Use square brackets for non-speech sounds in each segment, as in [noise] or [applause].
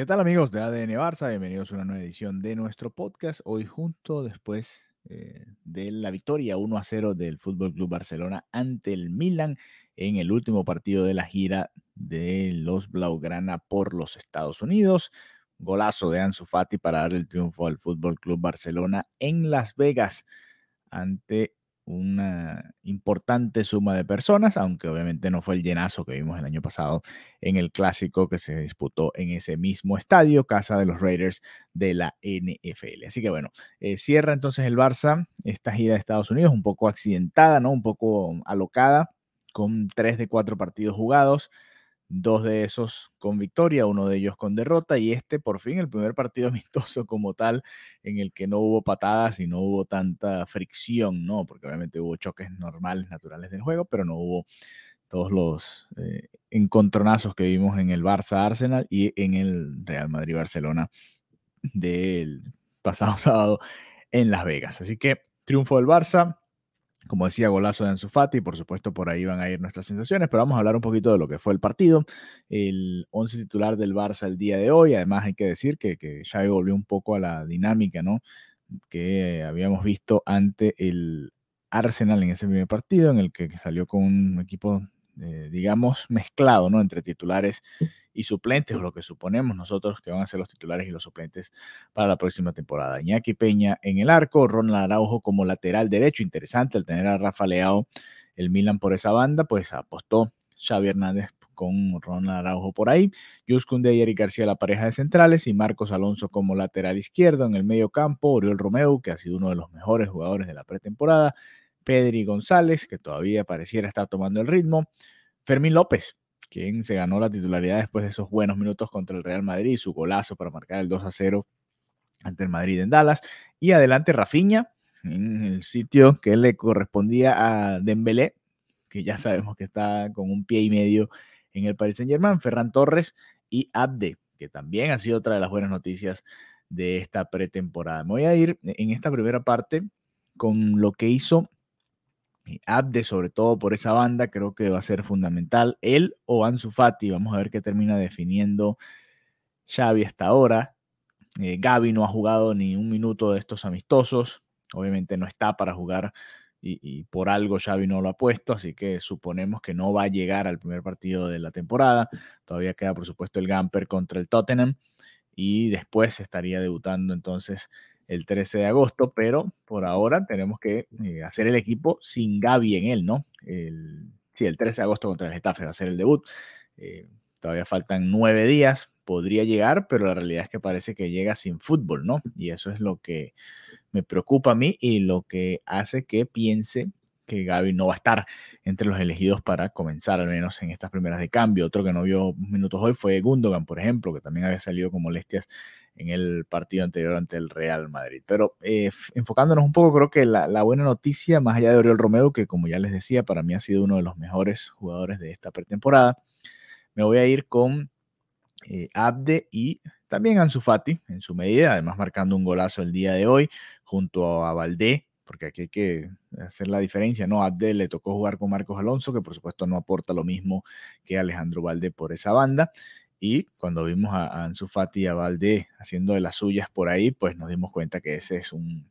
¿Qué tal amigos de ADN Barça? Bienvenidos a una nueva edición de nuestro podcast. Hoy junto después eh, de la victoria 1 a 0 del Fútbol Club Barcelona ante el Milan en el último partido de la gira de los Blaugrana por los Estados Unidos. Golazo de Ansu Fati para dar el triunfo al Fútbol Club Barcelona en Las Vegas ante una importante suma de personas, aunque obviamente no fue el llenazo que vimos el año pasado en el clásico que se disputó en ese mismo estadio, casa de los Raiders de la NFL. Así que bueno, eh, cierra entonces el Barça esta gira de Estados Unidos, un poco accidentada, ¿no? Un poco alocada, con tres de cuatro partidos jugados dos de esos con victoria, uno de ellos con derrota y este por fin el primer partido [laughs] amistoso como tal en el que no hubo patadas y no hubo tanta fricción, ¿no? Porque obviamente hubo choques normales, naturales del juego, pero no hubo todos los eh, encontronazos que vimos en el Barça Arsenal y en el Real Madrid Barcelona del pasado [laughs] sábado en Las Vegas. Así que triunfo del Barça, como decía, golazo de Ansu Fati, por supuesto por ahí van a ir nuestras sensaciones, pero vamos a hablar un poquito de lo que fue el partido, el 11 titular del Barça el día de hoy, además hay que decir que, que Xavi volvió un poco a la dinámica, ¿no? Que habíamos visto ante el Arsenal en ese primer partido, en el que salió con un equipo, eh, digamos, mezclado, ¿no? Entre titulares y suplentes, o lo que suponemos nosotros que van a ser los titulares y los suplentes para la próxima temporada. Iñaki Peña en el arco, Ronald Araujo como lateral derecho, interesante al tener a Rafa Leao, el Milan por esa banda, pues apostó Xavi Hernández con Ronald Araujo por ahí, Yuskun y Eric García la pareja de centrales y Marcos Alonso como lateral izquierdo en el medio campo, Oriol Romeo, que ha sido uno de los mejores jugadores de la pretemporada, Pedri González, que todavía pareciera estar tomando el ritmo, Fermín López, quien se ganó la titularidad después de esos buenos minutos contra el Real Madrid, su golazo para marcar el 2 a 0 ante el Madrid en Dallas. Y adelante Rafinha, en el sitio que le correspondía a Dembélé, que ya sabemos que está con un pie y medio en el Paris Saint Germain, Ferran Torres y Abde, que también ha sido otra de las buenas noticias de esta pretemporada. Me voy a ir en esta primera parte con lo que hizo Abde, sobre todo por esa banda, creo que va a ser fundamental. Él o Ansu Fati, vamos a ver qué termina definiendo Xavi hasta ahora. Eh, Gaby no ha jugado ni un minuto de estos amistosos. Obviamente no está para jugar y, por algo Xavi no lo ha puesto, así que suponemos que no va a llegar al primer partido de la temporada. Todavía queda, por supuesto, el Gamper contra el Tottenham y después estaría debutando entonces el 13 de agosto, pero por ahora tenemos que eh, hacer el equipo sin Gaby en él, ¿no? El, sí, el 13 de agosto contra el Getafe va a ser el debut. Eh, todavía faltan nueve días, podría llegar, pero la realidad es que parece que llega sin fútbol, ¿no? Y eso es lo que me preocupa a mí y lo que hace que piense que Gaby no va a estar entre los elegidos para comenzar, al menos en estas primeras de cambio. Otro que no vio minutos hoy fue Gundogan, por ejemplo, que también había salido con molestias en el partido anterior ante el Real Madrid. Pero eh, enfocándonos un poco, creo que la, buena noticia, más allá de Oriol Romeo, que como ya les decía, para mí ha sido uno de los mejores jugadores de esta pretemporada, me voy a ir con eh, Abde y también Ansu Fati en su medida, además marcando un golazo el día de hoy junto a Valdé, porque aquí hay que hacer la diferencia, ¿no? Abde le tocó jugar con Marcos Alonso, que por supuesto no aporta lo mismo que Alejandro Valdé por esa banda. Y cuando vimos a, Ansu Fati y a Valdé haciendo de las suyas por ahí, pues nos dimos cuenta que ese es un,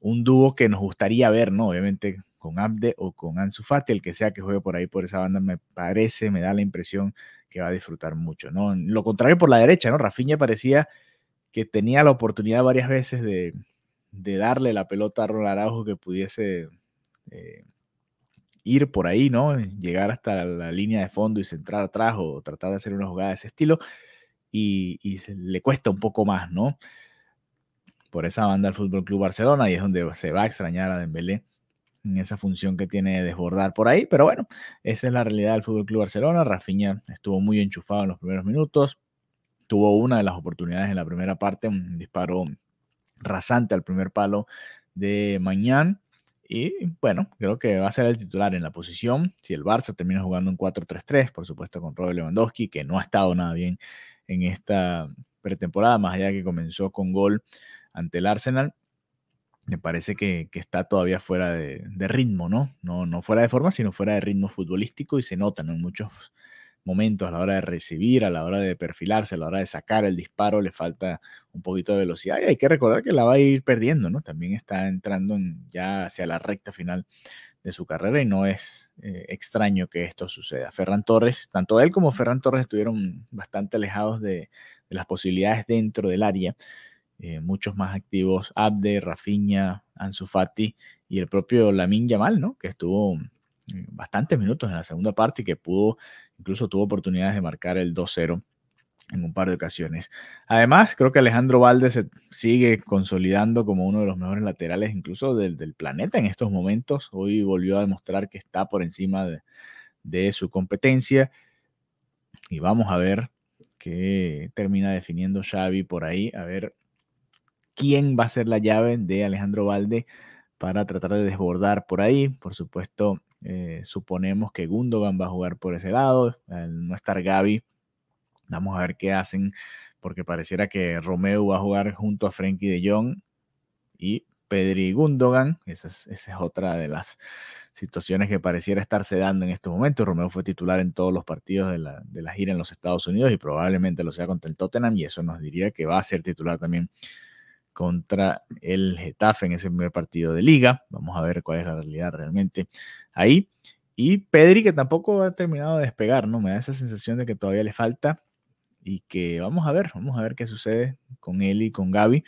un dúo que nos gustaría ver, ¿no? Obviamente con Abde o con Ansu Fati, el que sea que juegue por ahí por esa banda, me parece, me da la impresión que va a disfrutar mucho, ¿no? Lo contrario por la derecha, ¿no? Rafinha parecía que tenía la oportunidad varias veces de, de darle la pelota a Ronald Araujo que pudiese eh, ir por ahí, ¿no? Llegar hasta la línea de fondo y centrar atrás o tratar de hacer una jugada de ese estilo. Y, le cuesta un poco más, ¿no? Por esa banda del Fútbol Club Barcelona y es donde se va a extrañar a Dembélé en esa función que tiene de desbordar por ahí. Pero bueno, esa es la realidad del Fútbol Club Barcelona. Rafinha estuvo muy enchufado en los primeros minutos. Tuvo una de las oportunidades en la primera parte, un disparo rasante al primer palo de mañana y bueno, creo que va a ser el titular en la posición. Si el Barça termina jugando un 4-3-3, por supuesto con Robert Lewandowski, que no ha estado nada bien en esta pretemporada, más allá que comenzó con gol ante el Arsenal, me parece que, está todavía fuera de, ritmo, ¿no? ¿no? No fuera de forma, sino fuera de ritmo futbolístico y se nota en muchos momentos, a la hora de recibir, a la hora de perfilarse, a la hora de sacar el disparo, le falta un poquito de velocidad. Y hay que recordar que la va a ir perdiendo, ¿no? También está entrando ya hacia la recta final de su carrera y no es eh, extraño que esto suceda. Ferran Torres, tanto él como Ferran Torres estuvieron bastante alejados de, las posibilidades dentro del área. Eh, muchos más activos, Abde, Rafinha, Ansu Fati y el propio Lamin Yamal, ¿no? Que estuvo eh, bastantes minutos en la segunda parte y que pudo, incluso tuvo oportunidades de marcar el 2-0 en un par de ocasiones. Además, creo que Alejandro Valde se sigue consolidando como uno de los mejores laterales incluso del, planeta en estos momentos. Hoy volvió a demostrar que está por encima de, su competencia. Y vamos a ver qué termina definiendo Xavi por ahí, a ver quién va a ser la llave de Alejandro Valde para tratar de desbordar por ahí. Por supuesto, eh, suponemos que Gundogan va a jugar por ese lado, al no estar Gaby Vamos a ver qué hacen, porque pareciera que Romeo va a jugar junto a Frenkie de Jong y Pedri Gundogan. Esa es, otra de las situaciones que pareciera estarse dando en estos momentos. Romeo fue titular en todos los partidos de la, de la gira en los Estados Unidos y probablemente lo sea contra el Tottenham y eso nos diría que va a ser titular también contra el Getafe en ese primer partido de liga. Vamos a ver cuál es la realidad realmente ahí. Y Pedri que tampoco ha terminado de despegar, ¿no? Me da esa sensación de que todavía le falta y que vamos a ver, vamos a ver qué sucede con él y con Gaby.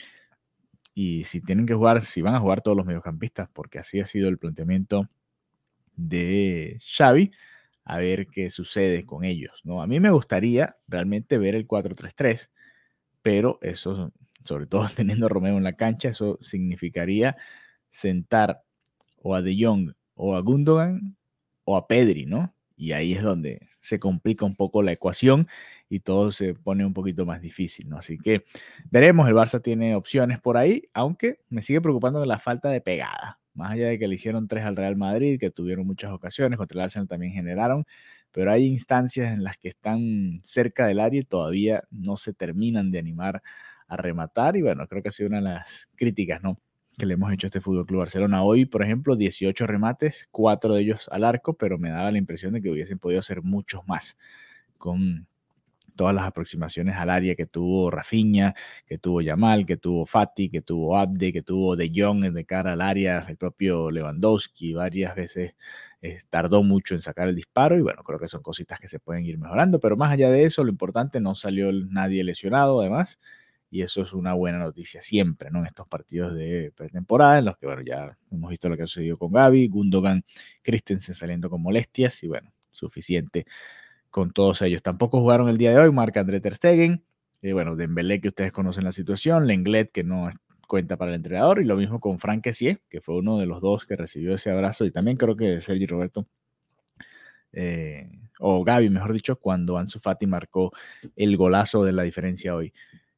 Y si tienen que jugar, si van a jugar todos los mediocampistas, porque así ha sido el planteamiento de Xavi, a ver qué sucede con ellos. ¿no? A mí me gustaría realmente ver el 4-3-3, pero eso, sobre todo [laughs] teniendo a Romeo en la cancha, eso significaría sentar o a De Jong o a Gundogan o a Pedri, ¿no? Y ahí es donde se complica un poco la ecuación y todo se pone un poquito más difícil, ¿no? Así que veremos, el Barça tiene opciones por ahí, aunque me sigue preocupando la falta de pegada. Más allá de que le hicieron tres al Real Madrid, que tuvieron muchas ocasiones, contra el Arsenal también generaron, pero hay instancias en las que están cerca del área y todavía no se terminan de animar a rematar. Y bueno, creo que ha sido una de las críticas, ¿no? que le hemos hecho a este Fútbol Club Barcelona. Hoy, por ejemplo, 18 remates, cuatro de ellos al arco, pero me daba la impresión de que hubiesen podido hacer muchos más con todas las aproximaciones al área que tuvo Rafinha, que tuvo Yamal, que tuvo Fati, que tuvo Abde, que tuvo De Jong de cara al área, el propio Lewandowski varias veces eh, tardó mucho en sacar el disparo y bueno, creo que son cositas que se pueden ir mejorando, pero más allá de eso, lo importante, no salió nadie lesionado además y eso es una buena noticia siempre, ¿no? En estos partidos de pretemporada, en los que, bueno, ya hemos visto lo que ha sucedido con Gaby, Gundogan, Christensen saliendo con molestias, y bueno, suficiente con todos ellos. Tampoco jugaron el día de hoy, marca André Ter Stegen, y bueno, Dembélé, que ustedes conocen la situación, Lenglet, que no cuenta para el entrenador, y lo mismo con Frank Kessier, que fue uno de los dos que recibió ese abrazo, y también creo que Sergi Roberto, eh, o Gaby, mejor dicho, cuando Ansu Fati marcó el golazo de la diferencia hoy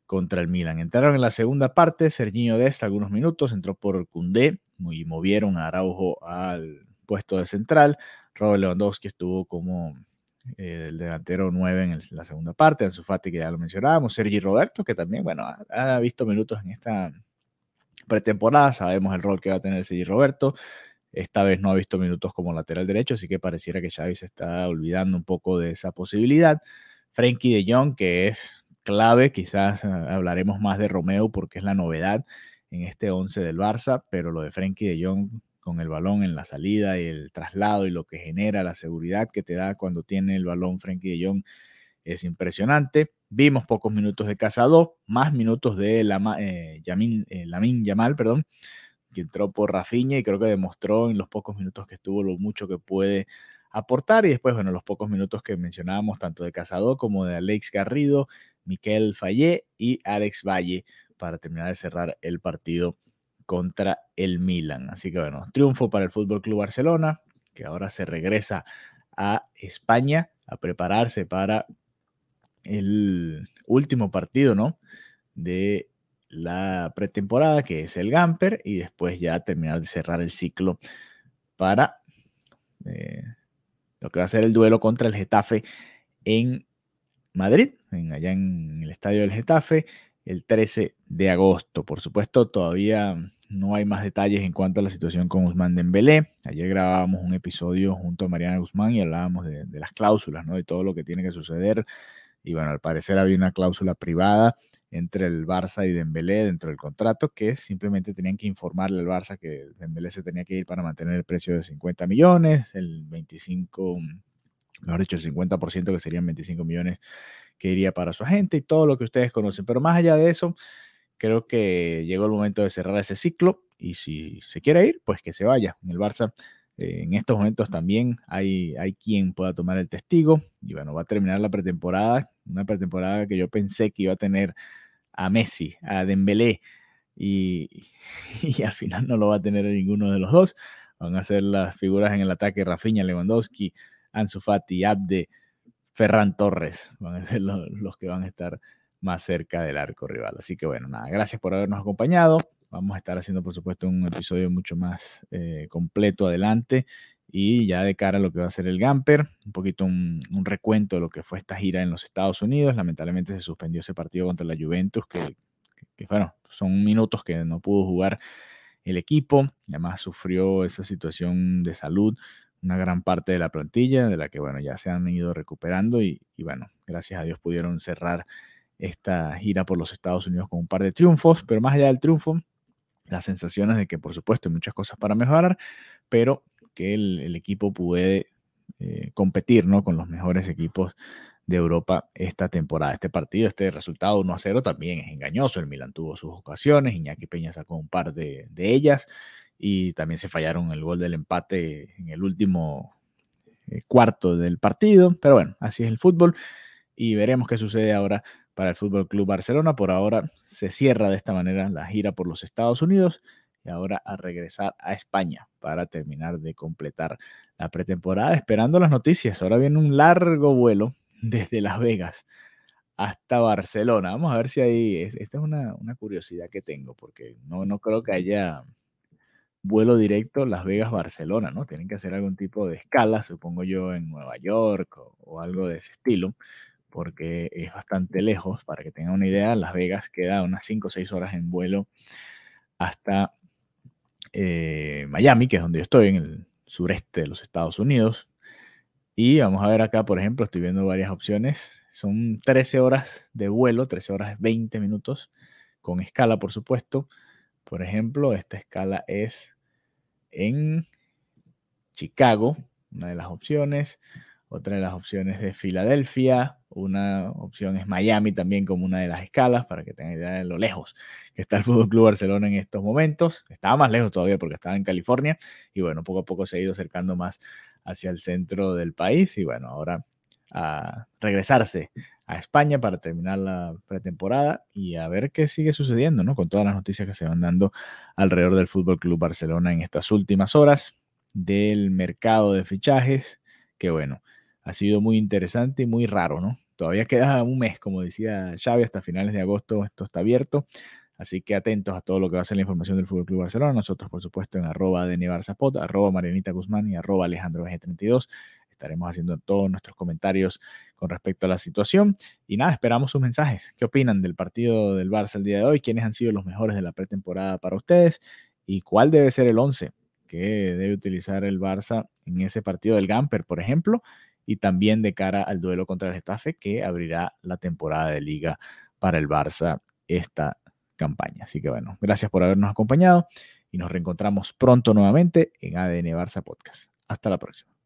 contra el Milan. Entraron en la segunda parte, Serginho Dest algunos minutos, entró por Cundé y movieron a Araujo al puesto de central. Robert Lewandowski estuvo como eh, el delantero 9 en la segunda parte, Ansu Fati que ya lo mencionábamos, Sergi Roberto que también, bueno, ha, visto minutos en esta pretemporada, sabemos el rol que va a tener Sergi Roberto. Esta vez no ha visto minutos como lateral derecho, así que pareciera que Xavi se está olvidando un poco de esa posibilidad. Frenkie de Jong, que es clave. Quizás eh, hablaremos más de Romeo porque es la novedad en este 11 del Barça, pero lo de Frenkie de Jong con el balón en la salida y el traslado y lo que genera la seguridad que te da cuando tiene el balón Frenkie de Jong es impresionante. Vimos pocos minutos de Casado, más minutos de la, eh, Yamin, eh, Lamin Yamal, perdón, que entró por Rafinha y creo que demostró en los pocos minutos que estuvo lo mucho que puede aportar. Y después, bueno, los pocos minutos que mencionábamos, tanto de Casado como de Alex Garrido, Miquel Fallé y Alex Valle para terminar de cerrar el partido contra el Milan. Así que bueno, triunfo para el Fútbol Club Barcelona, que ahora se regresa a España a prepararse para el último partido, ¿no? De la pretemporada, que es el Gamper, y después ya terminar de cerrar el ciclo para eh, lo que va a ser el duelo contra el Getafe en Madrid, en, allá en el estadio del Getafe, el 13 de agosto. Por supuesto, todavía no hay más detalles en cuanto a la situación con Guzmán Dembélé. Ayer grabábamos un episodio junto a Mariana Guzmán y hablábamos de, las cláusulas, ¿no? De todo lo que tiene que suceder. Y bueno, al parecer había una cláusula privada entre el Barça y Dembélé dentro del contrato que simplemente tenían que informarle al Barça que Dembélé se tenía que ir para mantener el precio de 50 millones, el 25, mejor dicho, el 50% que serían 25 millones que iría para su agente y todo lo que ustedes conocen. Pero más allá de eso, creo que llegó el momento de cerrar ese ciclo y si se quiere ir, pues que se vaya. En el Barça, eh, en estos momentos también hay, hay quien pueda tomar el testigo y bueno, va a terminar la pretemporada, una pretemporada que yo pensé que iba a tener a Messi, a Dembélé y, [laughs] al final no lo va a tener ninguno de los dos. Van a ser las figuras en el ataque Rafinha, Lewandowski, Ansu Fati, Abde, Ferran Torres. Van a ser los, los que van a estar más cerca del arco rival. Así que bueno, nada, gracias por habernos acompañado. Vamos a estar haciendo, por supuesto, un episodio mucho más eh, completo adelante y ya de cara a lo que va a ser el Gamper, un poquito un, recuento de lo que fue esta gira en los Estados Unidos. Lamentablemente se suspendió ese partido contra la Juventus, que, bueno, son minutos que no pudo jugar el equipo. Además sufrió esa situación de salud una gran parte de la plantilla, de la que, bueno, ya se han ido recuperando y, y bueno, gracias a Dios pudieron cerrar esta gira por los Estados Unidos con un par de triunfos, pero más allá del triunfo, las sensaciones de que por supuesto hay muchas cosas para mejorar, pero que el, equipo puede eh, competir ¿no? con los mejores equipos de Europa esta temporada. Este partido, este resultado 1 a 0 también es engañoso. El Milan tuvo sus ocasiones, Iñaki Peña sacó un par de, de ellas y también se fallaron el gol del empate en el último eh, cuarto del partido. Pero bueno, así es el fútbol y veremos qué sucede ahora para el Fútbol Club Barcelona. Por ahora se cierra de esta manera la gira por los Estados Unidos ahora a regresar a España para terminar de completar la pretemporada, esperando las noticias. Ahora viene un largo vuelo [laughs] desde Las Vegas hasta Barcelona. Vamos a ver si hay, esta es una, curiosidad que tengo, porque no, no creo que haya vuelo directo Las Vegas-Barcelona, ¿no? Tienen que hacer algún tipo de escala, supongo yo, en Nueva York o algo de ese estilo porque es bastante lejos. Para que tengan una idea, Las Vegas queda unas 5 o 6 horas en vuelo hasta eh, Miami, que es donde yo estoy, en el sureste de los Estados Unidos. Y vamos a ver acá, por ejemplo, estoy viendo varias opciones. Son 13 horas de vuelo, 13 horas 20 minutos, con escala, por supuesto. Por ejemplo, esta escala es en Chicago, una de las opciones. Otra de las opciones es Filadelfia, una opción es Miami también como una de las escalas, para que tengan idea de lo lejos que está el Fútbol Club Barcelona en estos momentos. Estaba más lejos todavía porque estaba en California y bueno, poco a poco se ha ido acercando más hacia el centro del país y bueno, ahora a regresarse a España para terminar la pretemporada y a ver qué sigue sucediendo, ¿no? Con todas las noticias que se van dando alrededor del Fútbol Club Barcelona en estas últimas horas del mercado de fichajes, que bueno, ha sido muy interesante y muy raro, ¿no? Todavía queda un mes, como decía Xavi, hasta finales de agosto esto está abierto. Así que atentos a todo lo que va a ser la información del Fútbol Club Barcelona. Nosotros, por supuesto, en arroba de arroba Marianita Guzmán y arroba Alejandro 32 Estaremos haciendo todos nuestros comentarios con respecto a la situación. Y nada, esperamos sus mensajes. ¿Qué opinan del partido del Barça el día de hoy? ¿Quiénes han sido los mejores de la pretemporada para ustedes? ¿Y cuál debe ser el 11 que debe utilizar el Barça en ese partido del Gamper, por ejemplo? Y también de cara al duelo contra el Getafe que abrirá la temporada de liga para el Barça esta campaña. Así que bueno, gracias por habernos acompañado y nos reencontramos pronto nuevamente en ADN Barça Podcast. Hasta la próxima.